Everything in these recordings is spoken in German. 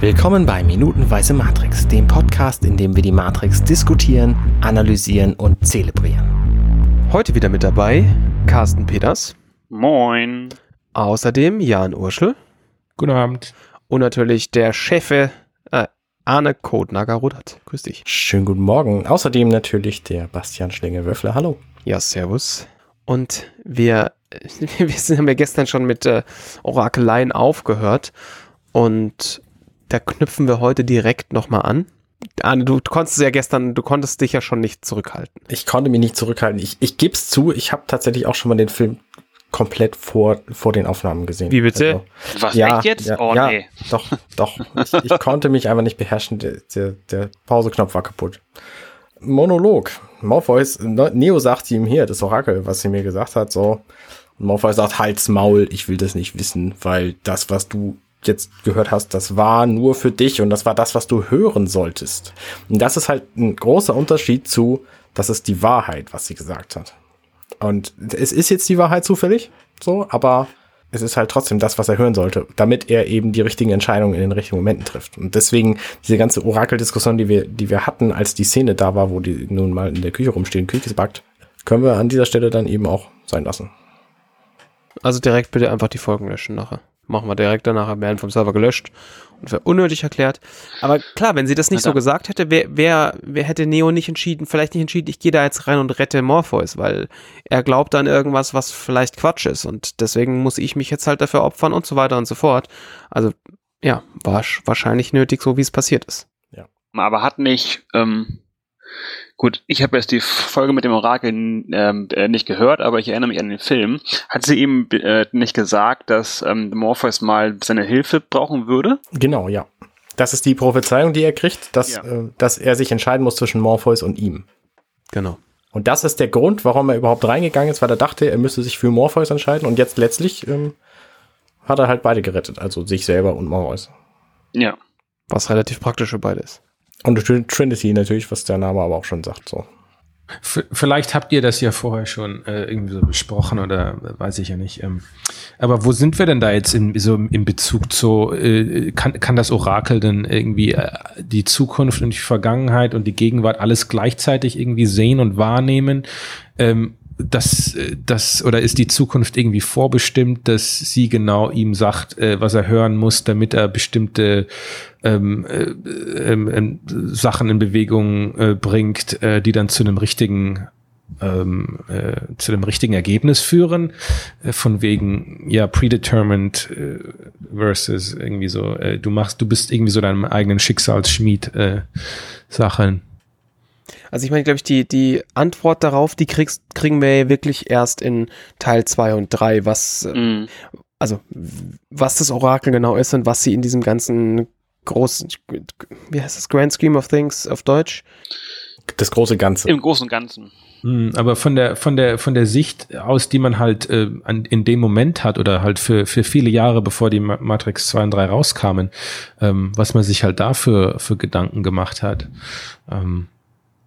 Willkommen bei Minutenweise Matrix, dem Podcast, in dem wir die Matrix diskutieren, analysieren und zelebrieren. Heute wieder mit dabei Carsten Peters. Moin. Außerdem Jan Urschel. Guten Abend. Und natürlich der Chefe äh, Arne Kodnager-Rudert. Grüß dich. Schönen guten Morgen. Außerdem natürlich der Bastian Schlinge-Wöffler. Hallo. Ja, servus. Und wir, wir haben ja gestern schon mit äh, Orakeleien aufgehört. Und da knüpfen wir heute direkt nochmal an. Arne, du konntest ja gestern, du konntest dich ja schon nicht zurückhalten. Ich konnte mich nicht zurückhalten. Ich, ich gebe es zu, ich habe tatsächlich auch schon mal den Film komplett vor, vor den Aufnahmen gesehen. Wie bitte? Also, Was, ja, echt jetzt? Ja, oh, ja, nee. Doch, doch. ich, ich konnte mich einfach nicht beherrschen. Der, der, der Pauseknopf war kaputt. Monolog. Morpheus, Neo sagt ihm hier, das Orakel, was sie mir gesagt hat, so. Und Morpheus sagt, halt's Maul, ich will das nicht wissen, weil das, was du jetzt gehört hast, das war nur für dich und das war das, was du hören solltest. Und das ist halt ein großer Unterschied zu, das ist die Wahrheit, was sie gesagt hat. Und es ist jetzt die Wahrheit zufällig, so, aber es ist halt trotzdem das, was er hören sollte, damit er eben die richtigen Entscheidungen in den richtigen Momenten trifft. Und deswegen diese ganze Orakeldiskussion, die wir, die wir hatten, als die Szene da war, wo die nun mal in der Küche rumstehen, Küche backt, können wir an dieser Stelle dann eben auch sein lassen. Also direkt bitte einfach die Folgen löschen nachher machen wir direkt danach, werden vom Server gelöscht und für unnötig erklärt. Aber klar, wenn sie das nicht so gesagt hätte, wer, wer, wer hätte Neo nicht entschieden, vielleicht nicht entschieden, ich gehe da jetzt rein und rette Morpheus, weil er glaubt an irgendwas, was vielleicht Quatsch ist und deswegen muss ich mich jetzt halt dafür opfern und so weiter und so fort. Also ja, war wahrscheinlich nötig, so wie es passiert ist. Ja. Aber hat nicht ähm, Gut, ich habe jetzt die Folge mit dem Orakel ähm, äh, nicht gehört, aber ich erinnere mich an den Film. Hat sie ihm äh, nicht gesagt, dass ähm, Morpheus mal seine Hilfe brauchen würde? Genau, ja. Das ist die Prophezeiung, die er kriegt, dass, ja. äh, dass er sich entscheiden muss zwischen Morpheus und ihm. Genau. Und das ist der Grund, warum er überhaupt reingegangen ist, weil er dachte, er müsste sich für Morpheus entscheiden und jetzt letztlich ähm, hat er halt beide gerettet, also sich selber und Morpheus. Ja. Was relativ praktisch für beide ist. Und Trinity natürlich, was der Name aber auch schon sagt, so. Vielleicht habt ihr das ja vorher schon äh, irgendwie so besprochen oder äh, weiß ich ja nicht. Ähm, aber wo sind wir denn da jetzt in, so im Bezug zu, äh, kann, kann das Orakel denn irgendwie äh, die Zukunft und die Vergangenheit und die Gegenwart alles gleichzeitig irgendwie sehen und wahrnehmen? Ähm, das, das, oder ist die Zukunft irgendwie vorbestimmt, dass sie genau ihm sagt, äh, was er hören muss, damit er bestimmte ähm, äh, äh, Sachen in Bewegung äh, bringt, äh, die dann zu einem richtigen ähm, äh, zu dem richtigen Ergebnis führen, äh, von wegen ja predetermined äh, versus irgendwie so, äh, du machst, du bist irgendwie so deinem eigenen Schicksalsschmied äh, Sachen. Also ich meine, glaube ich, die, die Antwort darauf, die kriegst, kriegen wir ja wirklich erst in Teil 2 und 3, was, mm. also was das Orakel genau ist und was sie in diesem ganzen großen, wie heißt das, Grand Scheme of Things auf Deutsch? Das große Ganze. Im Großen und Ganzen. Hm, aber von der von der von der Sicht aus, die man halt äh, an, in dem Moment hat oder halt für für viele Jahre bevor die Matrix 2 und 3 rauskamen, ähm, was man sich halt dafür für Gedanken gemacht hat. Ähm,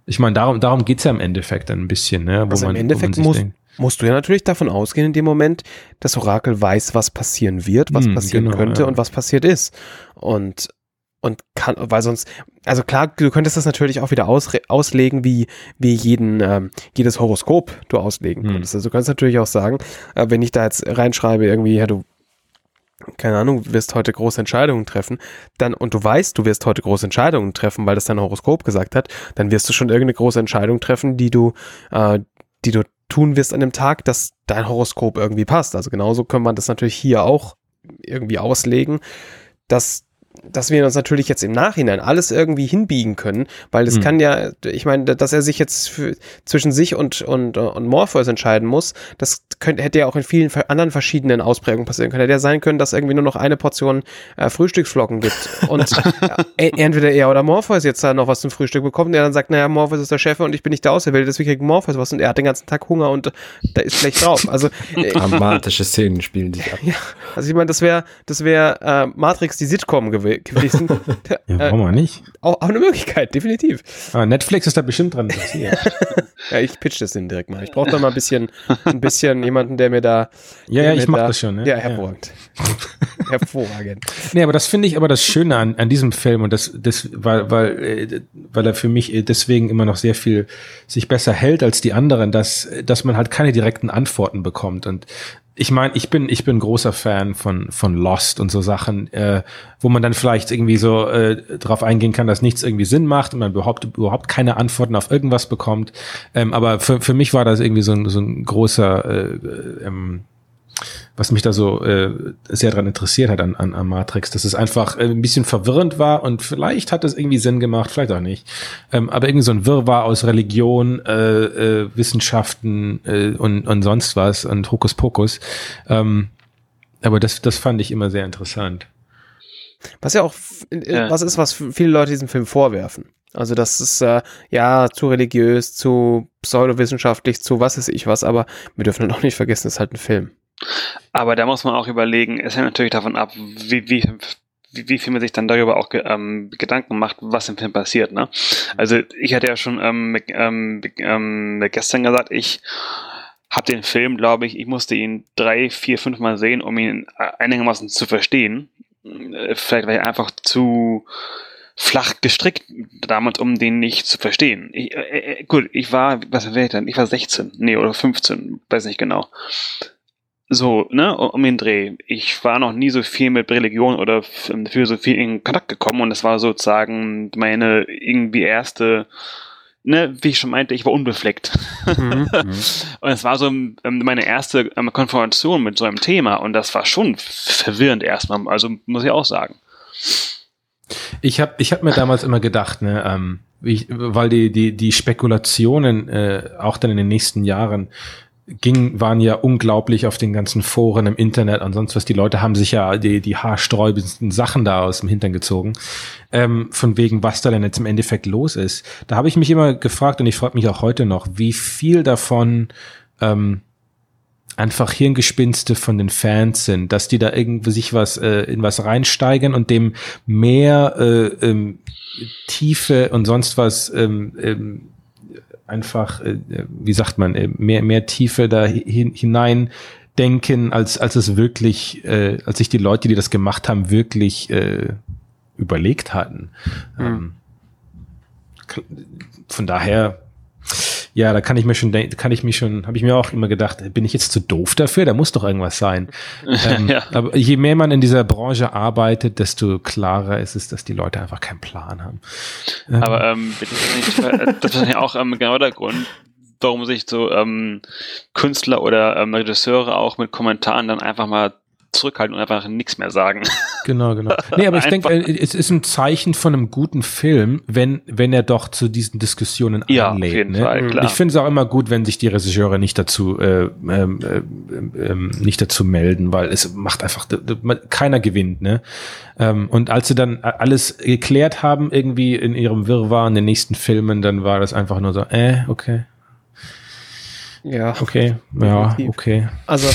ich meine, darum, darum geht's ja im Endeffekt ein bisschen, ne? Wo also man, im Endeffekt muss, musst du ja natürlich davon ausgehen, in dem Moment, das Orakel weiß, was passieren wird, was hm, passieren genau, könnte ja. und was passiert ist. Und, und kann, weil sonst, also klar, du könntest das natürlich auch wieder aus, auslegen, wie, wie jeden, ähm, jedes Horoskop du auslegen hm. könntest. Also du kannst natürlich auch sagen, äh, wenn ich da jetzt reinschreibe, irgendwie, ja, du keine Ahnung, du wirst heute große Entscheidungen treffen, dann, und du weißt, du wirst heute große Entscheidungen treffen, weil das dein Horoskop gesagt hat, dann wirst du schon irgendeine große Entscheidung treffen, die du, äh, die du tun wirst an dem Tag, dass dein Horoskop irgendwie passt. Also genauso kann man das natürlich hier auch irgendwie auslegen, dass dass wir uns natürlich jetzt im Nachhinein alles irgendwie hinbiegen können, weil das mhm. kann ja, ich meine, dass er sich jetzt für, zwischen sich und, und, und Morpheus entscheiden muss, das könnte, hätte ja auch in vielen anderen verschiedenen Ausprägungen passieren können. Hätte ja sein können, dass irgendwie nur noch eine Portion äh, Frühstücksflocken gibt und äh, entweder er oder Morpheus jetzt da noch was zum Frühstück bekommt und er dann sagt, naja, Morpheus ist der Chef und ich bin nicht der Auserwählte, deswegen kriegt Morpheus was und er hat den ganzen Tag Hunger und da ist schlecht drauf. Also äh, dramatische Szenen spielen sich ab. Ja, also ich meine, das wäre das wäre äh, Matrix die Sitcom gewesen gewesen. ja, warum äh, nicht? Auch, auch, eine Möglichkeit, definitiv. Aber Netflix ist da bestimmt dran ja, ich pitch das den direkt mal. Ich brauche da mal ein bisschen, ein bisschen jemanden, der mir da. Ja, ja, ich mache das schon. Ne? Ja, hervorragend. Ja. hervorragend. Nee, aber das finde ich aber das Schöne an, an diesem Film und das, das, weil, weil, äh, weil er für mich äh, deswegen immer noch sehr viel sich besser hält als die anderen, dass, dass man halt keine direkten Antworten bekommt und ich meine, ich bin ich bin großer Fan von von Lost und so Sachen, äh, wo man dann vielleicht irgendwie so äh, darauf eingehen kann, dass nichts irgendwie Sinn macht und man überhaupt überhaupt keine Antworten auf irgendwas bekommt. Ähm, aber für für mich war das irgendwie so ein so ein großer äh, ähm, was mich da so äh, sehr dran interessiert hat an, an, an Matrix, dass es einfach äh, ein bisschen verwirrend war und vielleicht hat es irgendwie Sinn gemacht, vielleicht auch nicht. Ähm, aber irgendwie so ein Wirrwarr aus Religion, äh, äh, Wissenschaften äh, und, und sonst was und Hokuspokus. Ähm, aber das, das fand ich immer sehr interessant. Was ja auch äh, ja. was ist, was viele Leute diesem Film vorwerfen. Also das ist äh, ja zu religiös, zu pseudowissenschaftlich, zu was ist ich was, aber wir dürfen auch nicht vergessen, es ist halt ein Film. Aber da muss man auch überlegen, es hängt natürlich davon ab, wie, wie, wie, viel man sich dann darüber auch ähm, Gedanken macht, was im Film passiert. Ne? Also ich hatte ja schon ähm, ähm, ähm, gestern gesagt, ich habe den Film, glaube ich, ich musste ihn drei, vier, fünf Mal sehen, um ihn einigermaßen zu verstehen. Äh, vielleicht war ich einfach zu flach gestrickt damals, um den nicht zu verstehen. Ich, äh, äh, gut, ich war, was war ich denn? Ich war 16, nee, oder 15, weiß nicht genau so, ne, um den Dreh. Ich war noch nie so viel mit Religion oder Philosophie in Kontakt gekommen und es war sozusagen meine irgendwie erste, ne, wie ich schon meinte, ich war unbefleckt. Mhm, und es war so ähm, meine erste ähm, Konfrontation mit so einem Thema und das war schon verwirrend erstmal, also muss ich auch sagen. Ich habe ich hab mir damals immer gedacht, ne, ähm, ich, weil die, die, die Spekulationen äh, auch dann in den nächsten Jahren ging, waren ja unglaublich auf den ganzen Foren im Internet und sonst was. Die Leute haben sich ja die, die haarsträubendsten Sachen da aus dem Hintern gezogen, ähm, von wegen, was da denn jetzt im Endeffekt los ist. Da habe ich mich immer gefragt und ich frage mich auch heute noch, wie viel davon ähm, einfach Hirngespinste von den Fans sind, dass die da irgendwie sich was äh, in was reinsteigern und dem mehr äh, ähm, Tiefe und sonst was ähm, ähm, einfach, äh, wie sagt man, äh, mehr, mehr Tiefe da hin, hinein denken, als, als es wirklich, äh, als sich die Leute, die das gemacht haben, wirklich äh, überlegt hatten. Mhm. Ähm, von daher ja, da kann ich mir schon, kann ich mich schon, habe ich mir auch immer gedacht, bin ich jetzt zu doof dafür? Da muss doch irgendwas sein. ähm, ja. Aber je mehr man in dieser Branche arbeitet, desto klarer ist es, dass die Leute einfach keinen Plan haben. Ähm, aber ähm, das ist ja auch ähm, genau der Grund, warum sich so ähm, Künstler oder ähm, Regisseure auch mit Kommentaren dann einfach mal zurückhalten und einfach nichts mehr sagen. Genau, genau. Nee, aber ich denke, äh, es ist ein Zeichen von einem guten Film, wenn, wenn er doch zu diesen Diskussionen ja, einlädt. Auf jeden ne? Fall, klar. Ich finde es auch immer gut, wenn sich die Regisseure nicht dazu, äh, ähm, äh, äh, nicht dazu melden, weil es macht einfach, keiner gewinnt, ne? Ähm, und als sie dann alles geklärt haben, irgendwie in ihrem Wirrwarr in den nächsten Filmen, dann war das einfach nur so, äh, okay. Ja. Okay, ja, okay. Also,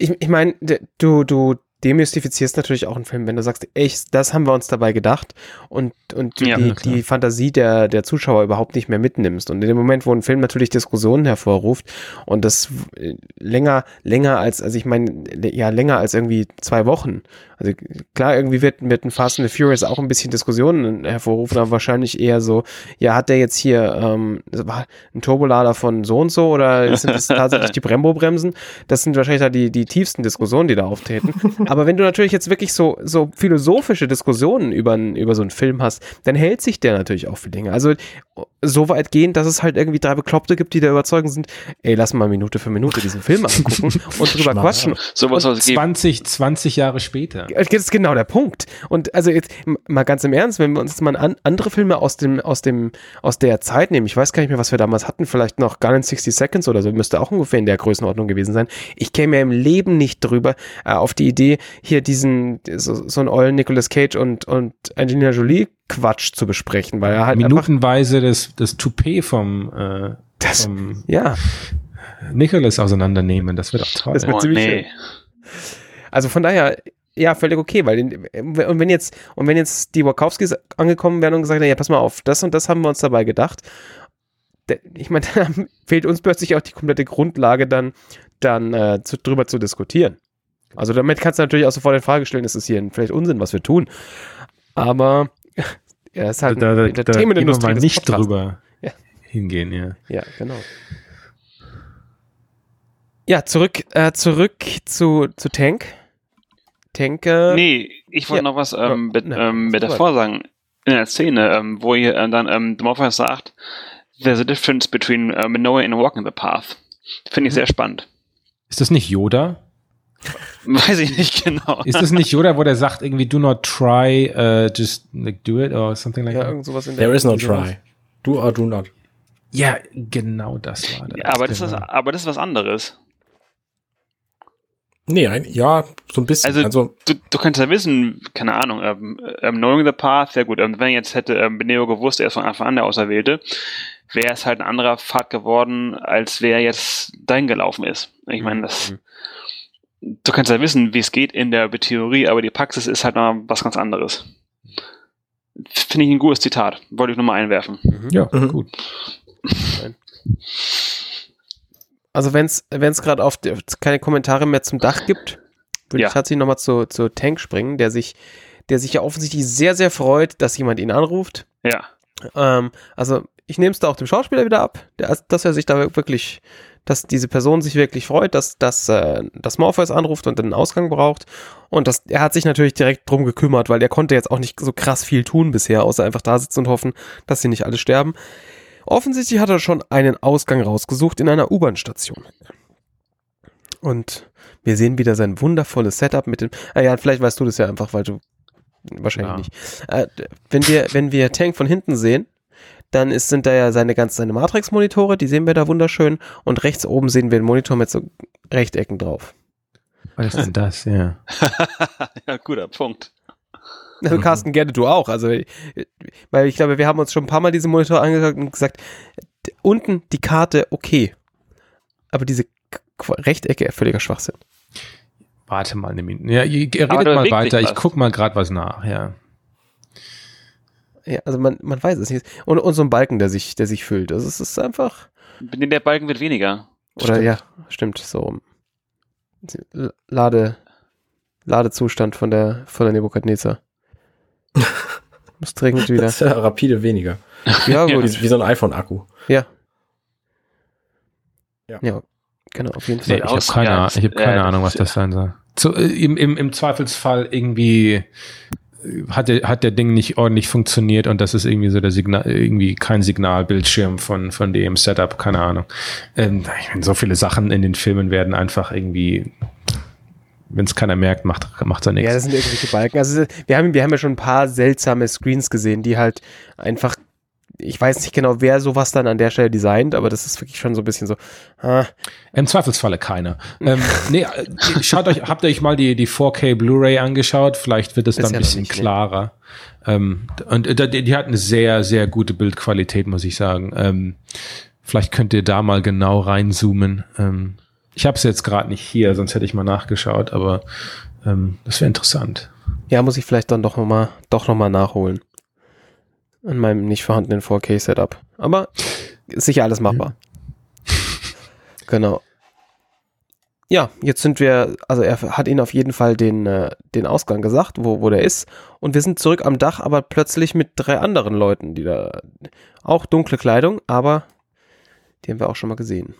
ich, ich meine, du, du demystifizierst natürlich auch einen Film, wenn du sagst, echt, das haben wir uns dabei gedacht und, und ja, die, die Fantasie der, der Zuschauer überhaupt nicht mehr mitnimmst. Und in dem Moment, wo ein Film natürlich Diskussionen hervorruft und das länger, länger als, also ich meine, ja, länger als irgendwie zwei Wochen. Also klar, irgendwie wird mit ein Fast and the Furious auch ein bisschen Diskussionen hervorrufen, aber wahrscheinlich eher so, ja, hat der jetzt hier ähm, ein Turbolader von so und so oder sind das tatsächlich die Brembo-Bremsen? Das sind wahrscheinlich da die, die tiefsten Diskussionen, die da auftreten. Aber wenn du natürlich jetzt wirklich so, so philosophische Diskussionen über, über so einen Film hast, dann hält sich der natürlich auch für Dinge. Also so weit gehen, dass es halt irgendwie drei Bekloppte gibt, die der Überzeugung sind, ey, lass mal Minute für Minute diesen Film angucken und drüber quatschen. So was und 20, 20 Jahre später. Das ist genau der Punkt. Und also jetzt mal ganz im Ernst, wenn wir uns jetzt mal an, andere Filme aus dem, aus dem, aus der Zeit nehmen, ich weiß gar nicht mehr, was wir damals hatten, vielleicht noch Gun in 60 Seconds oder so, müsste auch ungefähr in der Größenordnung gewesen sein. Ich käme ja im Leben nicht drüber äh, auf die Idee, hier diesen, so, so einen ollen Nicolas Cage und, und Angelina Jolie Quatsch zu besprechen, weil er halt minutenweise das, das Toupet vom, äh, das, vom ja. Nicholas auseinandernehmen, das wird auch toll. Das wird oh, ziemlich nee. Also von daher, ja, völlig okay, weil und wenn jetzt und wenn jetzt die Wachowskis angekommen wären und gesagt hätten, ja, pass mal auf, das und das haben wir uns dabei gedacht. Ich meine, da fehlt uns plötzlich auch die komplette Grundlage dann dann äh, zu, drüber zu diskutieren. Also damit kannst du natürlich auch sofort in Frage stellen, ist es hier vielleicht Unsinn, was wir tun. Aber ja, es ist halt da, da, Entertainment-Industrie. Da nicht drüber ja. hingehen, ja. Ja, genau. Ja, zurück, äh, zurück zu, zu Tank. Äh, nee, ich wollte ja. noch was ähm, mit, ähm, mit davor sagen. In der Szene, ähm, wo ihr äh, dann ähm, Morpheus sagt, there's a difference between um, knowing and walking the path. Finde ich mhm. sehr spannend. Ist das nicht Yoda? Weiß ich nicht genau. Ist das nicht Yoda, wo der sagt irgendwie do not try, uh, just like, do it or something like ja, that? Irgend sowas in der There is no try. Do or do not. Ja, genau das war das. Ja, aber, das genau. ist, aber das ist was anderes. Nee, ein, ja, so ein bisschen. Also, also du, du könntest ja wissen, keine Ahnung, ähm, ähm, Knowing the Path, sehr gut. Ähm, wenn jetzt hätte ähm, Beneo gewusst, er ist von Anfang an der Auserwählte, wäre es halt ein anderer Pfad geworden, als wer jetzt dahin gelaufen ist. Ich meine, das, mhm. du kannst ja wissen, wie es geht in der Theorie, aber die Praxis ist halt noch was ganz anderes. Finde ich ein gutes Zitat. Wollte ich nur mal einwerfen. Mhm. Ja, mhm. gut. Also wenn es gerade auf keine Kommentare mehr zum Dach gibt, würde ja. ich tatsächlich nochmal zu, zu Tank springen, der sich, der sich ja offensichtlich sehr, sehr freut, dass jemand ihn anruft. Ja. Ähm, also ich nehme es da auch dem Schauspieler wieder ab, der, dass er sich da wirklich, dass diese Person sich wirklich freut, dass, dass, äh, dass Morpheus anruft und einen Ausgang braucht. Und das, er hat sich natürlich direkt drum gekümmert, weil er konnte jetzt auch nicht so krass viel tun bisher, außer einfach da sitzen und hoffen, dass sie nicht alle sterben. Offensichtlich hat er schon einen Ausgang rausgesucht in einer U-Bahn-Station. Und wir sehen wieder sein wundervolles Setup mit dem. Ah ja, vielleicht weißt du das ja einfach, weil du wahrscheinlich ja. nicht. Äh, wenn wir, wenn wir Tank von hinten sehen, dann ist, sind da ja seine ganz seine Matrix-Monitore, die sehen wir da wunderschön. Und rechts oben sehen wir einen Monitor mit so Rechtecken drauf. Was ist denn das, ja? ja, guter Punkt. Also Carsten, gerne du auch. Also, weil ich glaube, wir haben uns schon ein paar Mal diese Monitor angeschaut und gesagt, unten die Karte, okay. Aber diese Rechtecke, völliger Schwachsinn. Warte mal eine Minute. Ja, ihr, ihr redet mal weiter. Ich guck mal gerade was nach, ja. Ja, also man, man weiß es nicht. Und, und so ein Balken, der sich, der sich füllt. Also es ist einfach. Der Balken wird weniger. Oder stimmt. ja, stimmt, so. Lade, Ladezustand von der, von der Nebukadnezar. Muss dringend wieder. Das ist ja rapide weniger. Ja, gut. Wie, wie so ein iPhone-Akku. Ja. ja. Ja. Genau, auf jeden Fall. Nee, ich habe keine, ich hab keine äh, Ahnung, was das sein soll. Zu, äh, im, im, Im Zweifelsfall irgendwie äh, hat der, hat der Ding nicht ordentlich funktioniert und das ist irgendwie so der Signal, irgendwie kein Signalbildschirm von, von dem Setup, keine Ahnung. Ähm, ich meine, so viele Sachen in den Filmen werden einfach irgendwie wenn es keiner merkt, macht macht er nichts. Ja, das sind irgendwelche Balken. Also wir haben, wir haben ja schon ein paar seltsame Screens gesehen, die halt einfach, ich weiß nicht genau, wer sowas dann an der Stelle designt, aber das ist wirklich schon so ein bisschen so. Ah. Im Zweifelsfalle keiner. ähm, nee, äh, schaut euch, habt ihr euch mal die, die 4K Blu-ray angeschaut? Vielleicht wird es dann ein bisschen nicht, klarer. Ne? Ähm, und äh, die, die hat eine sehr, sehr gute Bildqualität, muss ich sagen. Ähm, vielleicht könnt ihr da mal genau reinzoomen. Ähm, ich habe es jetzt gerade nicht hier, sonst hätte ich mal nachgeschaut, aber ähm, das wäre interessant. Ja, muss ich vielleicht dann doch nochmal doch noch mal nachholen. An meinem nicht vorhandenen 4K-Setup. Aber ist sicher alles machbar. Mhm. genau. Ja, jetzt sind wir, also er hat ihnen auf jeden Fall den, äh, den Ausgang gesagt, wo, wo der ist. Und wir sind zurück am Dach, aber plötzlich mit drei anderen Leuten, die da auch dunkle Kleidung, aber die haben wir auch schon mal gesehen.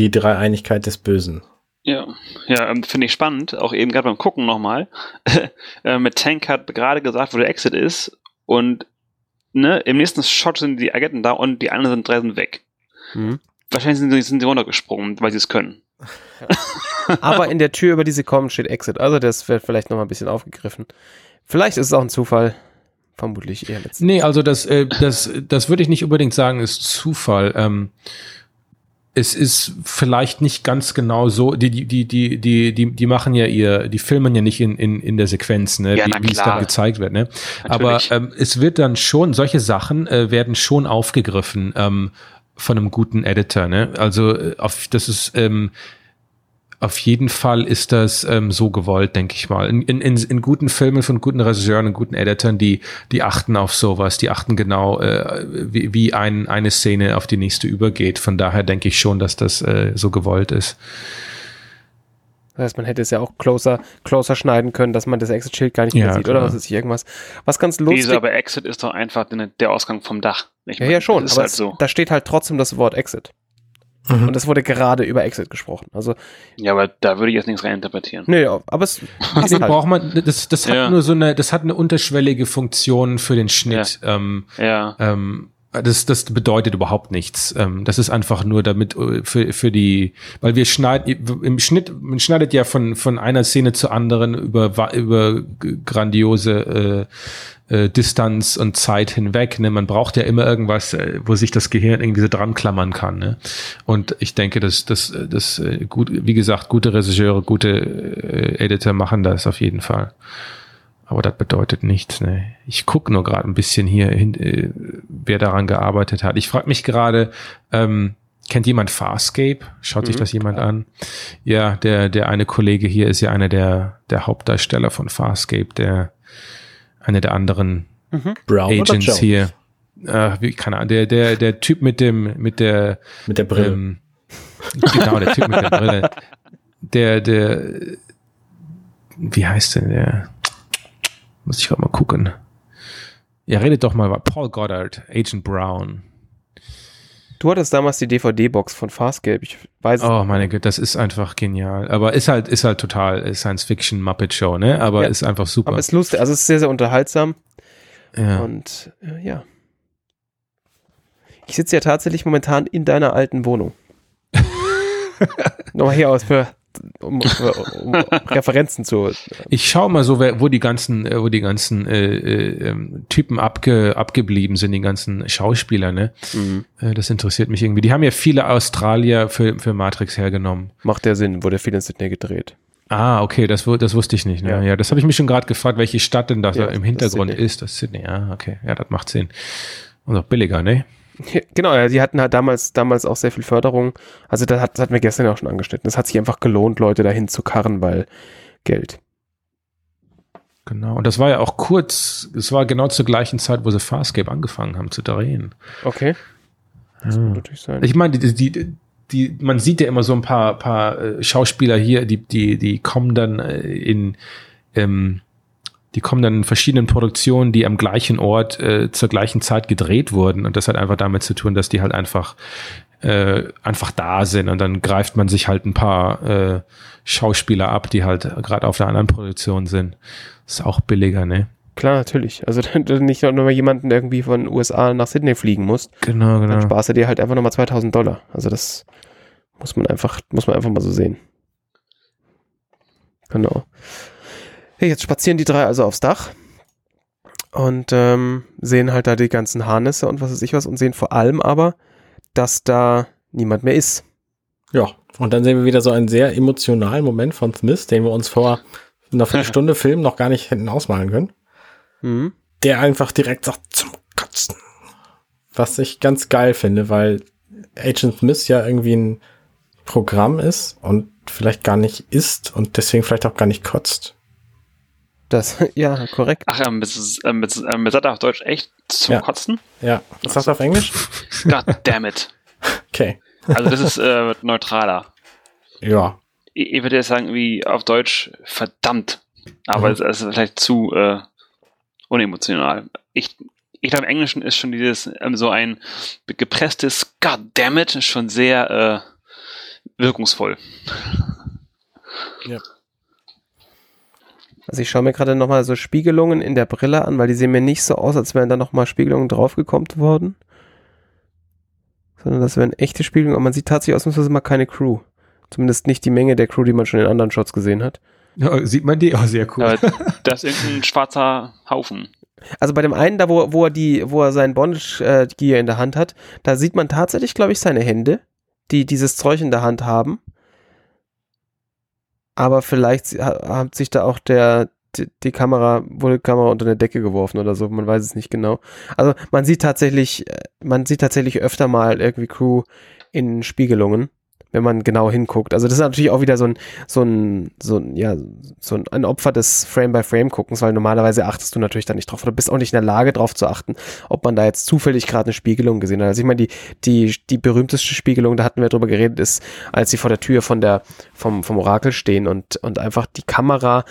Die Dreieinigkeit des Bösen. Ja, ja, ähm, finde ich spannend. Auch eben gerade beim Gucken nochmal. äh, mit Tank hat gerade gesagt, wo der Exit ist. Und ne, im nächsten Shot sind die Agenten da und die anderen sind drei sind weg. Mhm. Wahrscheinlich sind sie, sind sie runtergesprungen, weil sie es können. Aber in der Tür, über die sie kommen, steht Exit. Also das wird vielleicht nochmal ein bisschen aufgegriffen. Vielleicht ist es auch ein Zufall. Vermutlich eher letztendlich. Nee, also das, äh, das, das würde ich nicht unbedingt sagen, ist Zufall. Ähm, es ist vielleicht nicht ganz genau so, die, die, die, die, die, die, die machen ja ihr, die filmen ja nicht in, in, in der Sequenz, ne, ja, wie, wie es dann gezeigt wird, ne? Aber ähm, es wird dann schon, solche Sachen äh, werden schon aufgegriffen ähm, von einem guten Editor, ne? Also äh, auf, das ist, ähm, auf jeden Fall ist das ähm, so gewollt, denke ich mal. In, in, in guten Filmen von guten Regisseuren und guten Editoren, die, die achten auf sowas, die achten genau, äh, wie, wie ein, eine Szene auf die nächste übergeht. Von daher denke ich schon, dass das äh, so gewollt ist. Das heißt, man hätte es ja auch closer, closer schneiden können, dass man das Exit-Schild gar nicht ja, mehr sieht, klar. oder was ist irgendwas. Was ganz lustig. Diese, aber Exit ist doch einfach der Ausgang vom Dach. Ich ja, meine, ja, schon, aber halt so. da steht halt trotzdem das Wort Exit. Mhm. Und es wurde gerade über Exit gesprochen. Also, ja, aber da würde ich jetzt nichts reininterpretieren. Nee, aber es also halt. braucht man, das, das hat ja. nur so eine, das hat eine unterschwellige Funktion für den Schnitt. Ja. Ähm, ja. Ähm, das, das bedeutet überhaupt nichts. Ähm, das ist einfach nur damit äh, für, für die, weil wir schneiden, im Schnitt, man schneidet ja von, von einer Szene zur anderen über, über grandiose äh, äh, Distanz und Zeit hinweg. Ne? Man braucht ja immer irgendwas, äh, wo sich das Gehirn irgendwie so dran klammern kann. Ne? Und ich denke, dass das, das gut, wie gesagt, gute Regisseure, gute äh, Editor machen das auf jeden Fall. Aber das bedeutet nichts. Ne? Ich gucke nur gerade ein bisschen hier, hin, äh, wer daran gearbeitet hat. Ich frage mich gerade, ähm, kennt jemand Farscape? Schaut mhm. sich das jemand an? Ja, der, der eine Kollege hier ist ja einer der, der Hauptdarsteller von Farscape, der einer der anderen mhm. Agents hier. Äh, wie, keine Ahnung, der, der, der Typ mit dem, mit der, mit der Brille. Ähm, genau, der Typ mit der Brille. Der, der, wie heißt denn der? Muss ich gerade mal gucken. Ja, redet doch mal über Paul Goddard, Agent Brown. Du hattest damals die DVD-Box von Farscape. Ich weiß Oh, meine Güte, das ist einfach genial. Aber ist halt, ist halt total Science-Fiction Muppet Show, ne? Aber ja, ist einfach super. Aber ist lustig, also ist sehr, sehr unterhaltsam. Ja. Und äh, ja. Ich sitze ja tatsächlich momentan in deiner alten Wohnung. Nochmal hier aus für um, um Referenzen zu. Ich schaue mal so, wo die ganzen, äh, wo die ganzen äh, äh, ähm, Typen abge, abgeblieben sind, die ganzen Schauspieler, ne? Mhm. Äh, das interessiert mich irgendwie. Die haben ja viele Australier für, für Matrix hergenommen. Macht der Sinn, wurde viel in Sydney gedreht. Ah, okay, das, das wusste ich nicht. Ne? Ja, ja das habe ich mich schon gerade gefragt, welche Stadt denn das ja, im Hintergrund das ist. Das ist Sydney. Ja, okay, ja, das macht Sinn. Und auch billiger, ne? Genau, ja, die hatten halt damals, damals auch sehr viel Förderung. Also das, hat, das hatten wir gestern auch schon angeschnitten. Das hat sich einfach gelohnt, Leute dahin zu karren, weil Geld. Genau, und das war ja auch kurz, es war genau zur gleichen Zeit, wo sie Farscape angefangen haben zu drehen. Okay. Das ja. natürlich sein. Ich meine, die, die, die, man sieht ja immer so ein paar, paar äh, Schauspieler hier, die, die, die kommen dann äh, in, ähm, die kommen dann in verschiedenen Produktionen, die am gleichen Ort äh, zur gleichen Zeit gedreht wurden. Und das hat einfach damit zu tun, dass die halt einfach äh, einfach da sind und dann greift man sich halt ein paar äh, Schauspieler ab, die halt gerade auf der anderen Produktion sind. ist auch billiger, ne? Klar, natürlich. Also nicht nur mal jemanden irgendwie von USA nach Sydney fliegen musst. Genau, genau. Dann sparst du dir halt einfach nochmal 2000 Dollar. Also das muss man einfach, muss man einfach mal so sehen. Genau. Jetzt spazieren die drei also aufs Dach und ähm, sehen halt da die ganzen Harnisse und was weiß ich was und sehen vor allem aber, dass da niemand mehr ist. Ja, und dann sehen wir wieder so einen sehr emotionalen Moment von Smith, den wir uns vor einer Viertelstunde Film noch gar nicht hätten ausmalen können. Mhm. Der einfach direkt sagt, zum Kotzen. Was ich ganz geil finde, weil Agent Smith ja irgendwie ein Programm ist und vielleicht gar nicht ist und deswegen vielleicht auch gar nicht kotzt. Das, ja, korrekt. Ach, ähm, mit, äh, mit, äh, mit sagt auf Deutsch echt zum ja. Kotzen? Ja. Was sagst du auf Englisch? God damn it. Okay. Also das ist äh, neutraler. Ja. Ich, ich würde jetzt sagen, wie auf Deutsch verdammt. Aber mhm. es, es, ist vielleicht zu äh, unemotional. Ich, ich glaube, im Englischen ist schon dieses ähm, so ein gepresstes God damn it schon sehr äh, wirkungsvoll. Ja. Also ich schaue mir gerade nochmal so Spiegelungen in der Brille an, weil die sehen mir nicht so aus, als wären da nochmal Spiegelungen draufgekommen worden. Sondern das wären echte Spiegelungen, aber man sieht tatsächlich ausnahmsweise mal keine Crew. Zumindest nicht die Menge der Crew, die man schon in anderen Shots gesehen hat. Ja, sieht man die? Oh, sehr cool. Aber das ist ein schwarzer Haufen. Also bei dem einen, da wo, wo er die, wo er sein Bondage Gear in der Hand hat, da sieht man tatsächlich, glaube ich, seine Hände, die dieses Zeug in der Hand haben aber vielleicht hat sich da auch der, die, die, Kamera, wurde die Kamera unter eine Decke geworfen oder so, man weiß es nicht genau. Also man sieht tatsächlich, äh, man sieht tatsächlich öfter mal irgendwie Crew in Spiegelungen, wenn man genau hinguckt. Also das ist natürlich auch wieder so ein, so ein, so ein, ja, so ein, Opfer des Frame-by-Frame-Guckens, weil normalerweise achtest du natürlich da nicht drauf oder bist auch nicht in der Lage drauf zu achten, ob man da jetzt zufällig gerade eine Spiegelung gesehen hat. Also ich meine, die, die, die berühmteste Spiegelung, da hatten wir drüber geredet, ist, als sie vor der Tür von der, vom, vom Orakel stehen und, und einfach die Kamera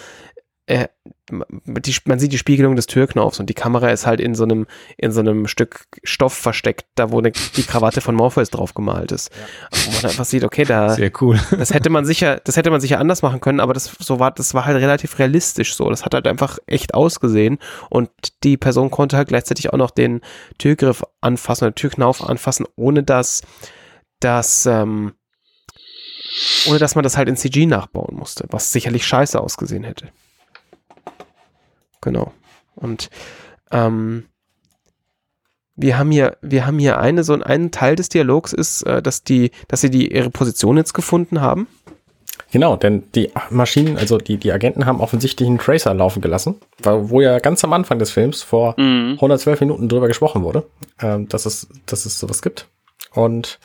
äh, die, man sieht die Spiegelung des Türknaufs und die Kamera ist halt in so einem, in so einem Stück Stoff versteckt, da wo ne, die Krawatte von Morpheus drauf gemalt ist. Ja. Wo man einfach sieht, okay, da, Sehr cool. das hätte man sicher, das hätte man sicher anders machen können, aber das, so war, das war halt relativ realistisch so. Das hat halt einfach echt ausgesehen und die Person konnte halt gleichzeitig auch noch den Türgriff anfassen oder Türknauf anfassen, ohne dass, dass, ähm, ohne dass man das halt in CG nachbauen musste, was sicherlich scheiße ausgesehen hätte. Genau. Und ähm, wir haben hier, wir haben hier eine, so einen Teil des Dialogs ist, äh, dass die, dass sie die ihre Position jetzt gefunden haben. Genau, denn die Maschinen, also die, die Agenten haben offensichtlich einen Tracer laufen gelassen, wo ja ganz am Anfang des Films vor mhm. 112 Minuten drüber gesprochen wurde, ähm, dass, es, dass es sowas gibt. Und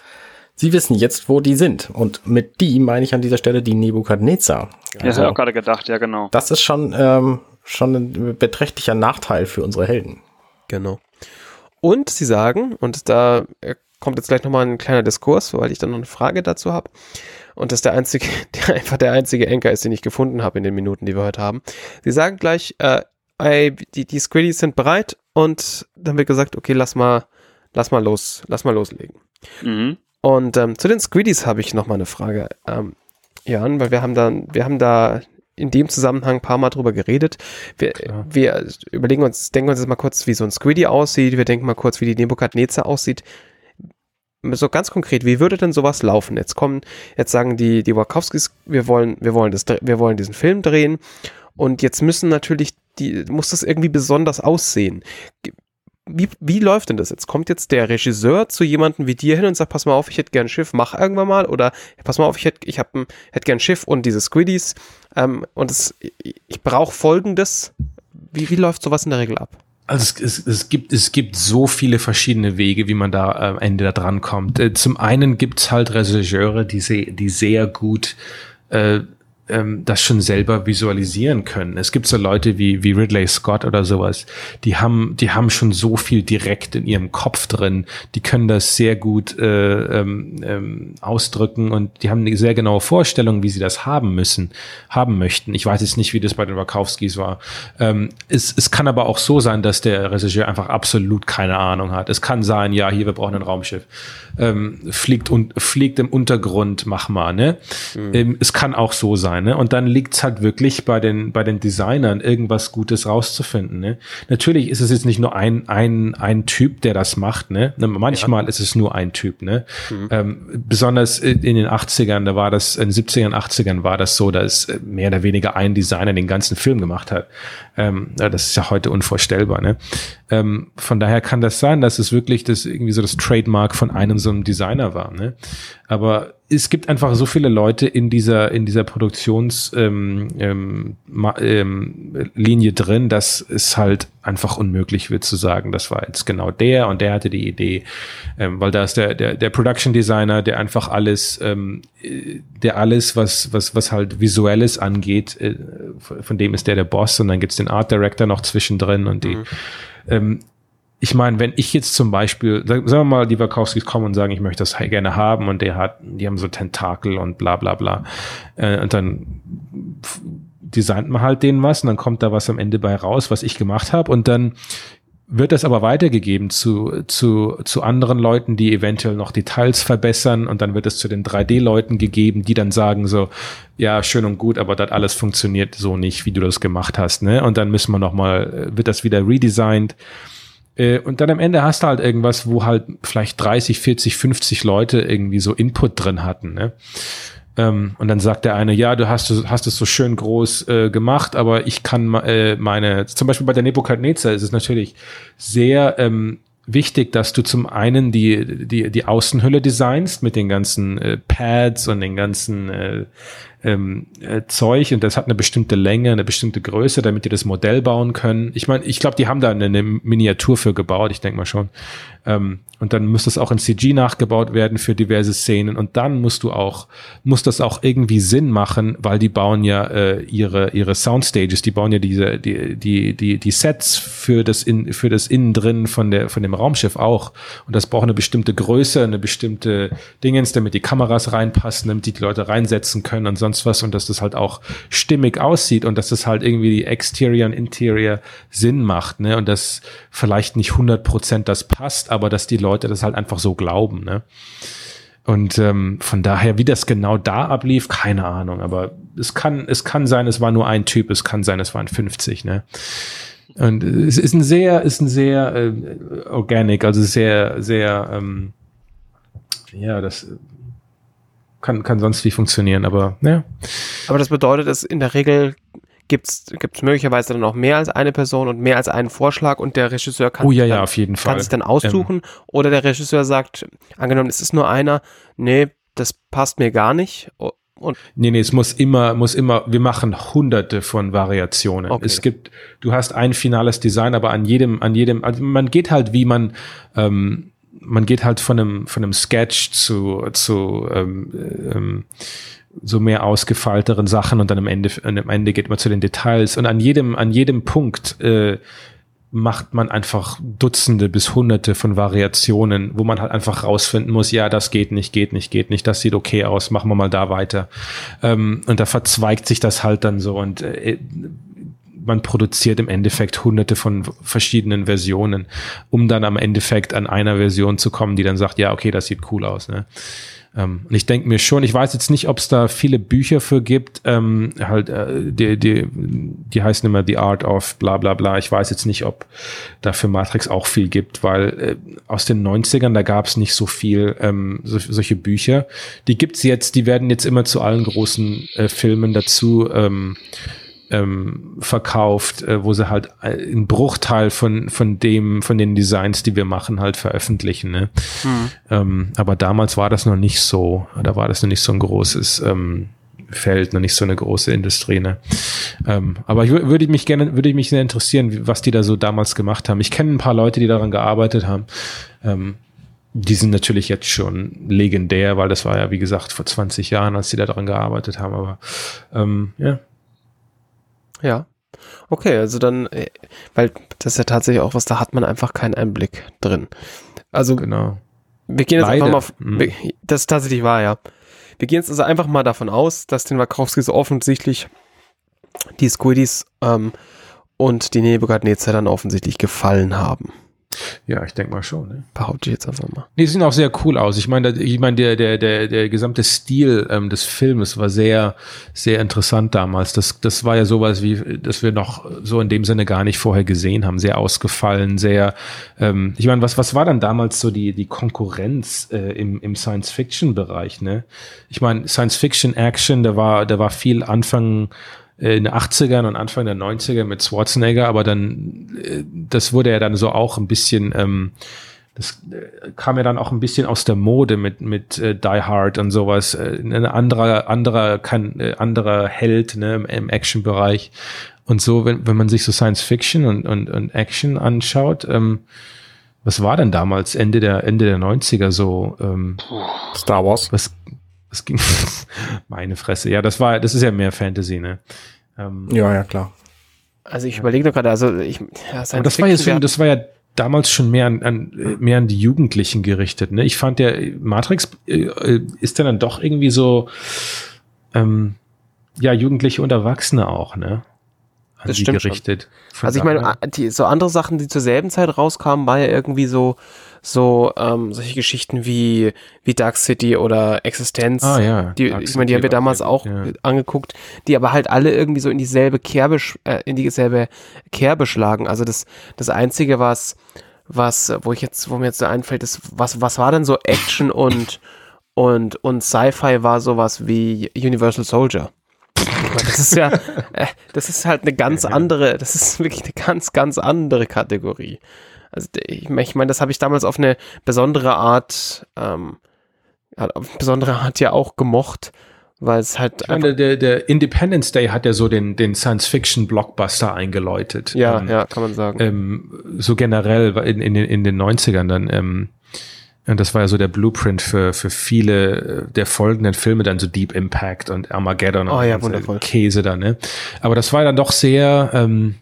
sie wissen jetzt, wo die sind. Und mit die meine ich an dieser Stelle die Nebukadnezar. Also, ja, das habe ich auch gerade gedacht, ja genau. Das ist schon ähm, schon ein beträchtlicher Nachteil für unsere Helden. Genau. Und sie sagen, und da kommt jetzt gleich nochmal ein kleiner Diskurs, weil ich dann noch eine Frage dazu habe. Und das ist der einzige, der einfach der einzige Enker ist, den ich gefunden habe in den Minuten, die wir heute haben. Sie sagen gleich, äh, die, die Squiddies sind bereit und dann wird gesagt, okay, lass mal, lass mal los, lass mal loslegen. Mhm. Und ähm, zu den Squiddies habe ich nochmal eine Frage, ähm, Jan, weil wir haben da, wir haben da in dem Zusammenhang ein paar Mal drüber geredet. Wir, wir überlegen uns, denken uns jetzt mal kurz, wie so ein Squiddy aussieht. Wir denken mal kurz, wie die Nebukadnezar aussieht. So ganz konkret, wie würde denn sowas laufen? Jetzt kommen, jetzt sagen die, die Wachowskis, wir wollen, wir wollen das, wir wollen diesen Film drehen. Und jetzt müssen natürlich die, muss das irgendwie besonders aussehen wie, wie läuft denn das jetzt? Kommt jetzt der Regisseur zu jemandem wie dir hin und sagt, pass mal auf, ich hätte gern ein Schiff, mach irgendwann mal oder pass mal auf, ich hätte ich hätte gern ein Schiff und diese Squiddies ähm, und das, ich brauche folgendes. Wie, wie läuft sowas in der Regel ab? Also es, es, es, gibt, es gibt so viele verschiedene Wege, wie man da am Ende da dran kommt. Äh, zum einen gibt's halt Regisseure, die, sehr, die sehr gut äh, ähm, das schon selber visualisieren können. Es gibt so Leute wie, wie Ridley Scott oder sowas, die haben, die haben schon so viel direkt in ihrem Kopf drin, die können das sehr gut äh, ähm, ähm, ausdrücken und die haben eine sehr genaue Vorstellung, wie sie das haben müssen, haben möchten. Ich weiß jetzt nicht, wie das bei den Wachowskis war. Ähm, es, es kann aber auch so sein, dass der Regisseur einfach absolut keine Ahnung hat. Es kann sein, ja, hier, wir brauchen ein Raumschiff. Ähm, fliegt, und, fliegt im Untergrund, mach mal, ne? Mhm. Ähm, es kann auch so sein. Ne? Und dann liegt's halt wirklich bei den, bei den Designern, irgendwas Gutes rauszufinden. Ne? Natürlich ist es jetzt nicht nur ein, ein, ein Typ, der das macht. Ne? ne manchmal ja. ist es nur ein Typ. Ne? Mhm. Ähm, besonders in den 80ern, da war das, in den 70ern, 80ern war das so, dass mehr oder weniger ein Designer den ganzen Film gemacht hat. Ähm, das ist ja heute unvorstellbar. Ne? Ähm, von daher kann das sein, dass es wirklich das irgendwie so das Trademark von einem so einem Designer war. Ne? Aber es gibt einfach so viele Leute in dieser in dieser Produktionslinie ähm, ähm, ähm, Linie drin, dass es halt einfach unmöglich wird zu sagen, das war jetzt genau der und der hatte die Idee, ähm, weil da ist der der der Production Designer, der einfach alles ähm, der alles was was was halt visuelles angeht, äh, von dem ist der der Boss und dann gibt's den Art Director noch zwischendrin und die mhm. ähm, ich meine, wenn ich jetzt zum Beispiel, sagen wir mal, die Wachowskis kommen und sagen, ich möchte das gerne haben und der hat, die haben so Tentakel und bla bla bla. Äh, und dann designt man halt denen was und dann kommt da was am Ende bei raus, was ich gemacht habe und dann wird das aber weitergegeben zu, zu, zu anderen Leuten, die eventuell noch Details verbessern und dann wird es zu den 3D-Leuten gegeben, die dann sagen so, ja, schön und gut, aber das alles funktioniert so nicht, wie du das gemacht hast, ne? Und dann müssen wir nochmal, wird das wieder redesigned äh, und dann am Ende hast du halt irgendwas, wo halt vielleicht 30, 40, 50 Leute irgendwie so Input drin hatten. Ne? Ähm, und dann sagt der eine, ja, du hast, hast es so schön groß äh, gemacht, aber ich kann äh, meine, zum Beispiel bei der Nebukadnezar ist es natürlich sehr ähm, wichtig, dass du zum einen die, die, die Außenhülle designst mit den ganzen äh, Pads und den ganzen äh, ähm, äh, Zeug und das hat eine bestimmte Länge, eine bestimmte Größe, damit die das Modell bauen können. Ich meine, ich glaube, die haben da eine, eine Miniatur für gebaut, ich denke mal schon. Ähm, und dann muss das auch in CG nachgebaut werden für diverse Szenen. Und dann musst du auch, muss das auch irgendwie Sinn machen, weil die bauen ja äh, ihre, ihre Soundstages, die bauen ja diese, die, die, die, die Sets für das in, für das Innendrin von der, von dem Raumschiff auch. Und das braucht eine bestimmte Größe, eine bestimmte Dingens, damit die Kameras reinpassen, damit die, die Leute reinsetzen können und sonst was. Und dass das halt auch stimmig aussieht und dass das halt irgendwie die Exterior und Interior Sinn macht, ne? Und dass vielleicht nicht 100 Prozent das passt, aber dass die Leute das halt einfach so glauben. Ne? Und ähm, von daher, wie das genau da ablief, keine Ahnung. Aber es kann, es kann sein, es war nur ein Typ, es kann sein, es waren 50. Ne? Und es ist ein sehr, ist ein sehr äh, organic, also sehr, sehr, ähm, ja, das kann, kann sonst wie funktionieren, aber ja. Aber das bedeutet, dass in der Regel gibt es möglicherweise dann auch mehr als eine Person und mehr als einen Vorschlag und der Regisseur kann, oh, ja, ja, dann, auf jeden Fall. kann sich dann aussuchen ähm. oder der Regisseur sagt, angenommen, es ist nur einer, nee, das passt mir gar nicht. Und nee, nee, es muss immer, muss immer, wir machen hunderte von Variationen. Okay. Es gibt, du hast ein finales Design, aber an jedem, an jedem, also man geht halt, wie man, ähm, man geht halt von einem, von einem Sketch zu, zu ähm, ähm, so mehr ausgefeilteren Sachen und dann am Ende, am Ende geht man zu den Details und an jedem, an jedem Punkt äh, macht man einfach Dutzende bis Hunderte von Variationen, wo man halt einfach rausfinden muss, ja, das geht nicht, geht nicht, geht nicht, das sieht okay aus, machen wir mal da weiter. Ähm, und da verzweigt sich das halt dann so und äh, man produziert im Endeffekt hunderte von verschiedenen Versionen, um dann am Endeffekt an einer Version zu kommen, die dann sagt, ja, okay, das sieht cool aus. Ne? Ähm, und ich denke mir schon, ich weiß jetzt nicht, ob es da viele Bücher für gibt, ähm, halt, äh, die, die, die heißen immer The Art of bla bla bla. Ich weiß jetzt nicht, ob da für Matrix auch viel gibt, weil äh, aus den 90ern, da gab es nicht so viel ähm, so, solche Bücher. Die gibt's jetzt, die werden jetzt immer zu allen großen äh, Filmen dazu ähm, ähm, verkauft, äh, wo sie halt äh, einen Bruchteil von, von dem, von den Designs, die wir machen, halt veröffentlichen. Ne? Mhm. Ähm, aber damals war das noch nicht so, da war das noch nicht so ein großes ähm, Feld, noch nicht so eine große Industrie. Ne? Ähm, aber ich würde mich gerne, würde mich sehr interessieren, was die da so damals gemacht haben. Ich kenne ein paar Leute, die daran gearbeitet haben. Ähm, die sind natürlich jetzt schon legendär, weil das war ja, wie gesagt, vor 20 Jahren, als die da daran gearbeitet haben. Aber ähm, ja, ja. Okay, also dann, äh, weil das ist ja tatsächlich auch was, da hat man einfach keinen Einblick drin. Also, genau. wir gehen jetzt Leider. einfach mal, mhm. das ist tatsächlich wahr, ja. Wir gehen jetzt also einfach mal davon aus, dass den Wachowskis offensichtlich die Squiddies ähm, und die Nebukadnezar dann offensichtlich gefallen haben. Ja, ich denke mal schon. Ne? Behaupte ich jetzt einfach mal. Nee, die sehen auch sehr cool aus. Ich meine, ich meine, der, der, der, der gesamte Stil ähm, des Filmes war sehr, sehr interessant damals. Das, das war ja sowas wie, dass wir noch so in dem Sinne gar nicht vorher gesehen haben. Sehr ausgefallen, sehr, ähm, ich meine, was, was war dann damals so die, die Konkurrenz äh, im, im Science-Fiction-Bereich, ne? Ich meine, Science-Fiction-Action, da war, da war viel Anfang in den 80ern und Anfang der 90er mit Schwarzenegger, aber dann, äh, das wurde ja dann so auch ein bisschen, ähm, das äh, kam ja dann auch ein bisschen aus der Mode mit mit äh, Die Hard und sowas. Äh, ein anderer anderer kann äh, anderer Held ne, im, im Action-Bereich und so. Wenn wenn man sich so Science Fiction und und, und Action anschaut, ähm, was war denn damals Ende der Ende der 90er so? Ähm, Star Wars. Was das ging, meine Fresse. Ja, das war, das ist ja mehr Fantasy, ne? Ähm, ja, ja, klar. Also ich überlege noch gerade, also ich, ja, Aber das war ja so, das war ja damals schon mehr an, an mehr an die Jugendlichen gerichtet, ne? Ich fand der Matrix äh, ist dann doch irgendwie so, ähm, ja, Jugendliche und Erwachsene auch, ne? An das stimmt gerichtet. Also ich meine, die, so andere Sachen, die zur selben Zeit rauskamen, war ja irgendwie so so ähm, solche Geschichten wie wie Dark City oder Existenz. Ah, ja. Die, Dark ich meine, die haben wir damals auch ja. angeguckt, die aber halt alle irgendwie so in dieselbe Kerbe äh, in dieselbe Kerbe schlagen. Also das das einzige was was wo ich jetzt wo mir jetzt so einfällt ist was was war denn so Action und und und Sci-Fi war sowas wie Universal Soldier. Das ist ja, äh, das ist halt eine ganz andere, das ist wirklich eine ganz, ganz andere Kategorie. Also ich, ich meine, das habe ich damals auf eine besondere Art, ähm, auf eine besondere Art ja auch gemocht, weil es halt ich meine, der, der Independence Day hat ja so den, den Science-Fiction-Blockbuster eingeläutet. Ja, ähm, ja, kann man sagen. Ähm, so generell in, in, in den 90ern dann. Ähm, und das war ja so der Blueprint für, für viele der folgenden Filme, dann so Deep Impact und Armageddon oh, und ja, wundervoll. Käse da, ne? Aber das war dann doch sehr, ähm,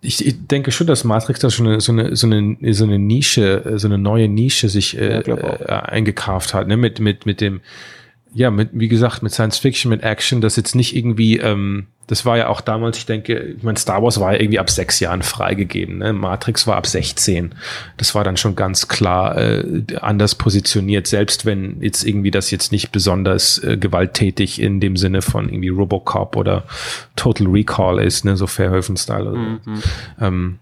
ich, ich denke schon, dass Matrix da schon eine, so, eine, so, eine, so eine Nische, so eine neue Nische sich äh, ja, äh, eingekauft hat, ne? Mit, mit, mit dem, ja, mit, wie gesagt, mit Science Fiction, mit Action, das jetzt nicht irgendwie, ähm, das war ja auch damals, ich denke, ich meine, Star Wars war ja irgendwie ab sechs Jahren freigegeben, ne? Matrix war ab 16. Das war dann schon ganz klar äh, anders positioniert, selbst wenn jetzt irgendwie das jetzt nicht besonders äh, gewalttätig in dem Sinne von irgendwie Robocop oder Total Recall ist, ne, so Fairhöfen-Style. Mhm. Ähm,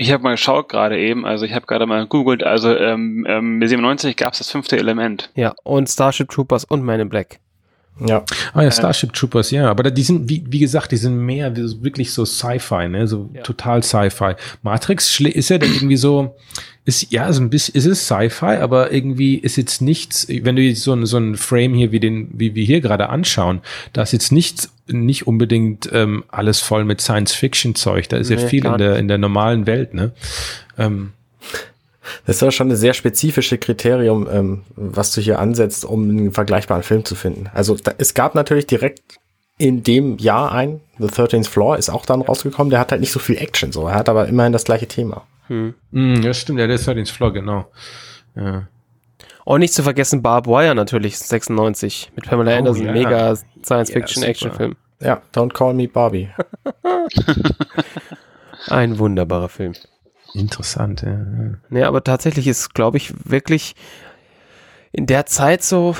ich habe mal geschaut gerade eben, also ich habe gerade mal gegoogelt, also ähm, ähm, 97 gab es das fünfte Element. Ja, und Starship Troopers und Man in Black. Ja. Ah ja, Starship Troopers, ja. Aber die sind, wie, wie gesagt, die sind mehr wirklich so Sci-Fi, ne? So ja. total Sci-Fi. Matrix ist ja dann irgendwie so, ist ja so ein bisschen, ist es Sci-Fi, aber irgendwie ist jetzt nichts, wenn du jetzt so ein, so ein Frame hier wie den, wie wir hier gerade anschauen, da ist jetzt nichts, nicht unbedingt ähm, alles voll mit Science-Fiction-Zeug. Da ist nee, ja viel in der, in der normalen Welt, ne? Ähm, das ist ja schon ein sehr spezifische Kriterium, ähm, was du hier ansetzt, um einen vergleichbaren Film zu finden. Also da, es gab natürlich direkt in dem Jahr ein, The 13th Floor ist auch dann rausgekommen, der hat halt nicht so viel Action, so. Er hat aber immerhin das gleiche Thema. Hm. Mm, ja, stimmt, ja, der 13th Floor, genau. Ja. Und nicht zu vergessen Barb Wire natürlich, 96, mit Pamela oh, Anderson, ja. mega Science-Fiction-Action-Film. Ja, Don't Call Me Barbie. Ein wunderbarer Film. Interessant, ja. Ja, aber tatsächlich ist, glaube ich, wirklich in der Zeit so.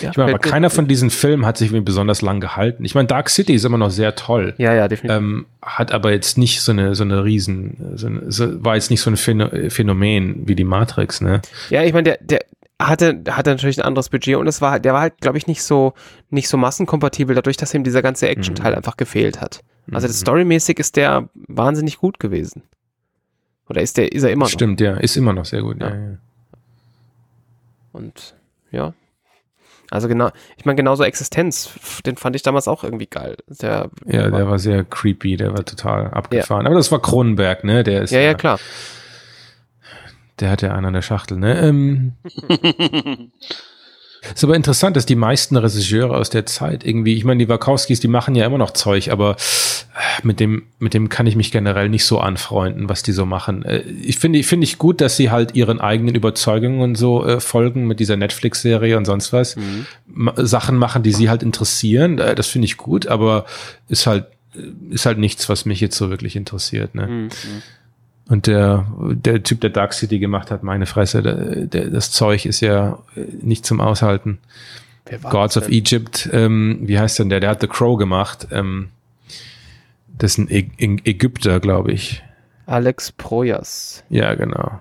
Ja, ich meine, aber keiner von diesen Filmen hat sich besonders lang gehalten. Ich meine, Dark City ist immer noch sehr toll. Ja, ja, definitiv. Ähm, hat aber jetzt nicht so eine, so eine Riesen, so eine, so, war jetzt nicht so ein Phänomen wie die Matrix, ne? Ja, ich meine, der, der, hatte, hatte natürlich ein anderes Budget und es war, der war halt, glaube ich, nicht so, nicht so massenkompatibel, dadurch, dass ihm dieser ganze Action-Teil mhm. einfach gefehlt hat. Also mhm. storymäßig ist der wahnsinnig gut gewesen. Oder ist der, ist er immer noch? Stimmt, ja, ist immer noch sehr gut, ja. ja. Und ja. Also genau, ich meine, genauso Existenz, den fand ich damals auch irgendwie geil. Der, ja, der war sehr creepy, der war total abgefahren. Ja. Aber das war Kronenberg, ne? Der ist ja, ja, klar. Der hat ja einen an der Schachtel, ne? Ähm, ist aber interessant, dass die meisten Regisseure aus der Zeit irgendwie, ich meine, die Wachowskis, die machen ja immer noch Zeug, aber äh, mit dem, mit dem kann ich mich generell nicht so anfreunden, was die so machen. Äh, ich finde, finde ich gut, dass sie halt ihren eigenen Überzeugungen und so äh, folgen mit dieser Netflix-Serie und sonst was. Mhm. Sachen machen, die sie halt interessieren. Äh, das finde ich gut, aber ist halt, ist halt nichts, was mich jetzt so wirklich interessiert, ne? Mhm. Und der, der Typ, der Dark City gemacht hat, meine Fresse, der, der, das Zeug ist ja nicht zum Aushalten. Gods of Egypt, ähm, wie heißt denn der? Der hat The Crow gemacht. Ähm, das ist ein Ä Ägypter, glaube ich. Alex Proyas. Ja, genau.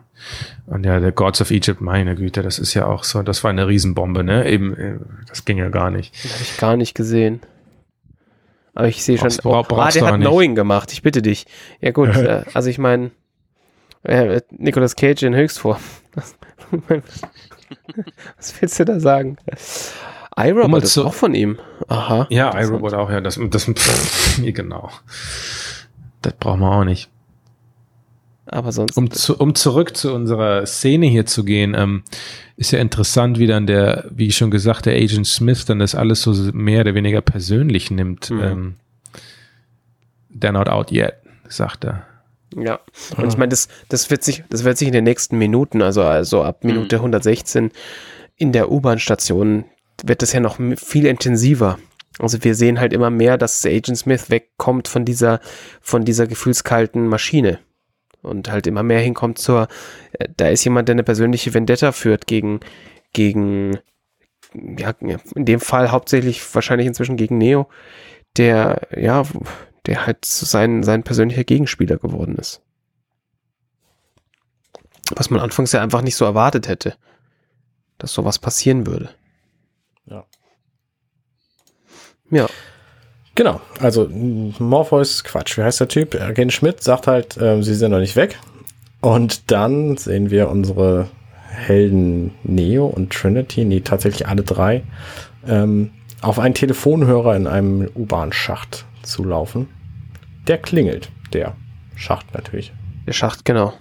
Und ja, der Gods of Egypt, meine Güte, das ist ja auch so, das war eine Riesenbombe, ne? Eben, äh, das ging ja gar nicht. Habe ich gar nicht gesehen. Aber ich sehe schon, oh, ah, der hat Knowing gemacht, ich bitte dich. Ja gut, äh, also ich meine, äh, Nicolas Cage in Höchstform. Was willst du da sagen? iRobot ist auch von ihm. Aha. Ja, iRobot auch, ja. Das, das, pff, genau. Das brauchen wir auch nicht. Aber sonst. Um, zu, um zurück zu unserer Szene hier zu gehen, ähm, ist ja interessant, wie dann der, wie ich schon gesagt, der Agent Smith dann das alles so mehr oder weniger persönlich nimmt. Mhm. Ähm, they're not out yet, sagt er. Ja, und ich meine, das, das, wird sich, das wird sich in den nächsten Minuten, also, also ab Minute mhm. 116 in der U-Bahn-Station, wird das ja noch viel intensiver. Also wir sehen halt immer mehr, dass Agent Smith wegkommt von dieser, von dieser gefühlskalten Maschine. Und halt immer mehr hinkommt zur, äh, da ist jemand, der eine persönliche Vendetta führt gegen, gegen, ja, in dem Fall hauptsächlich wahrscheinlich inzwischen gegen Neo, der, ja, der halt sein, sein persönlicher Gegenspieler geworden ist. Was man anfangs ja einfach nicht so erwartet hätte, dass sowas passieren würde. Ja. Ja. Genau, also Morpheus, Quatsch, wie heißt der Typ? Agent Schmidt sagt halt, äh, sie sind noch nicht weg. Und dann sehen wir unsere Helden Neo und Trinity, nee, tatsächlich alle drei, ähm, auf einen Telefonhörer in einem U-Bahn-Schacht zu laufen. Der klingelt, der Schacht natürlich. Der Schacht, genau.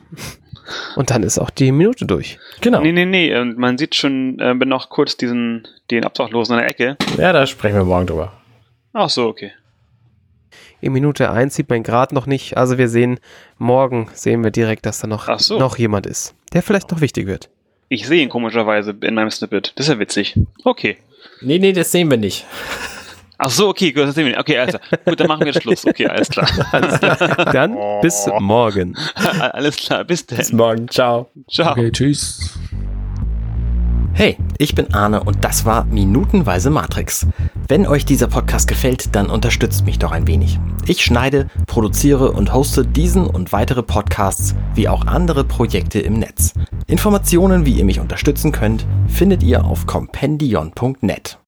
Und dann ist auch die Minute durch. Genau. Nee, nee, nee. Und man sieht schon äh, noch kurz diesen, den Obdachlosen in der Ecke. Ja, da sprechen wir morgen drüber. Ach so, okay. In Minute 1 sieht man gerade noch nicht. Also wir sehen, morgen sehen wir direkt, dass da noch, so. noch jemand ist, der vielleicht noch wichtig wird. Ich sehe ihn komischerweise in meinem Snippet. Das ist ja witzig. Okay. Nee, nee, das sehen wir nicht. Ach so, okay, gut. Okay, also, gut, dann machen wir Schluss. Okay, alles klar. alles klar. Dann oh. bis morgen. alles klar, bis dann. Bis morgen. Ciao. Ciao. Okay, tschüss. Hey, ich bin Arne und das war Minutenweise Matrix. Wenn euch dieser Podcast gefällt, dann unterstützt mich doch ein wenig. Ich schneide, produziere und hoste diesen und weitere Podcasts wie auch andere Projekte im Netz. Informationen, wie ihr mich unterstützen könnt, findet ihr auf compendion.net.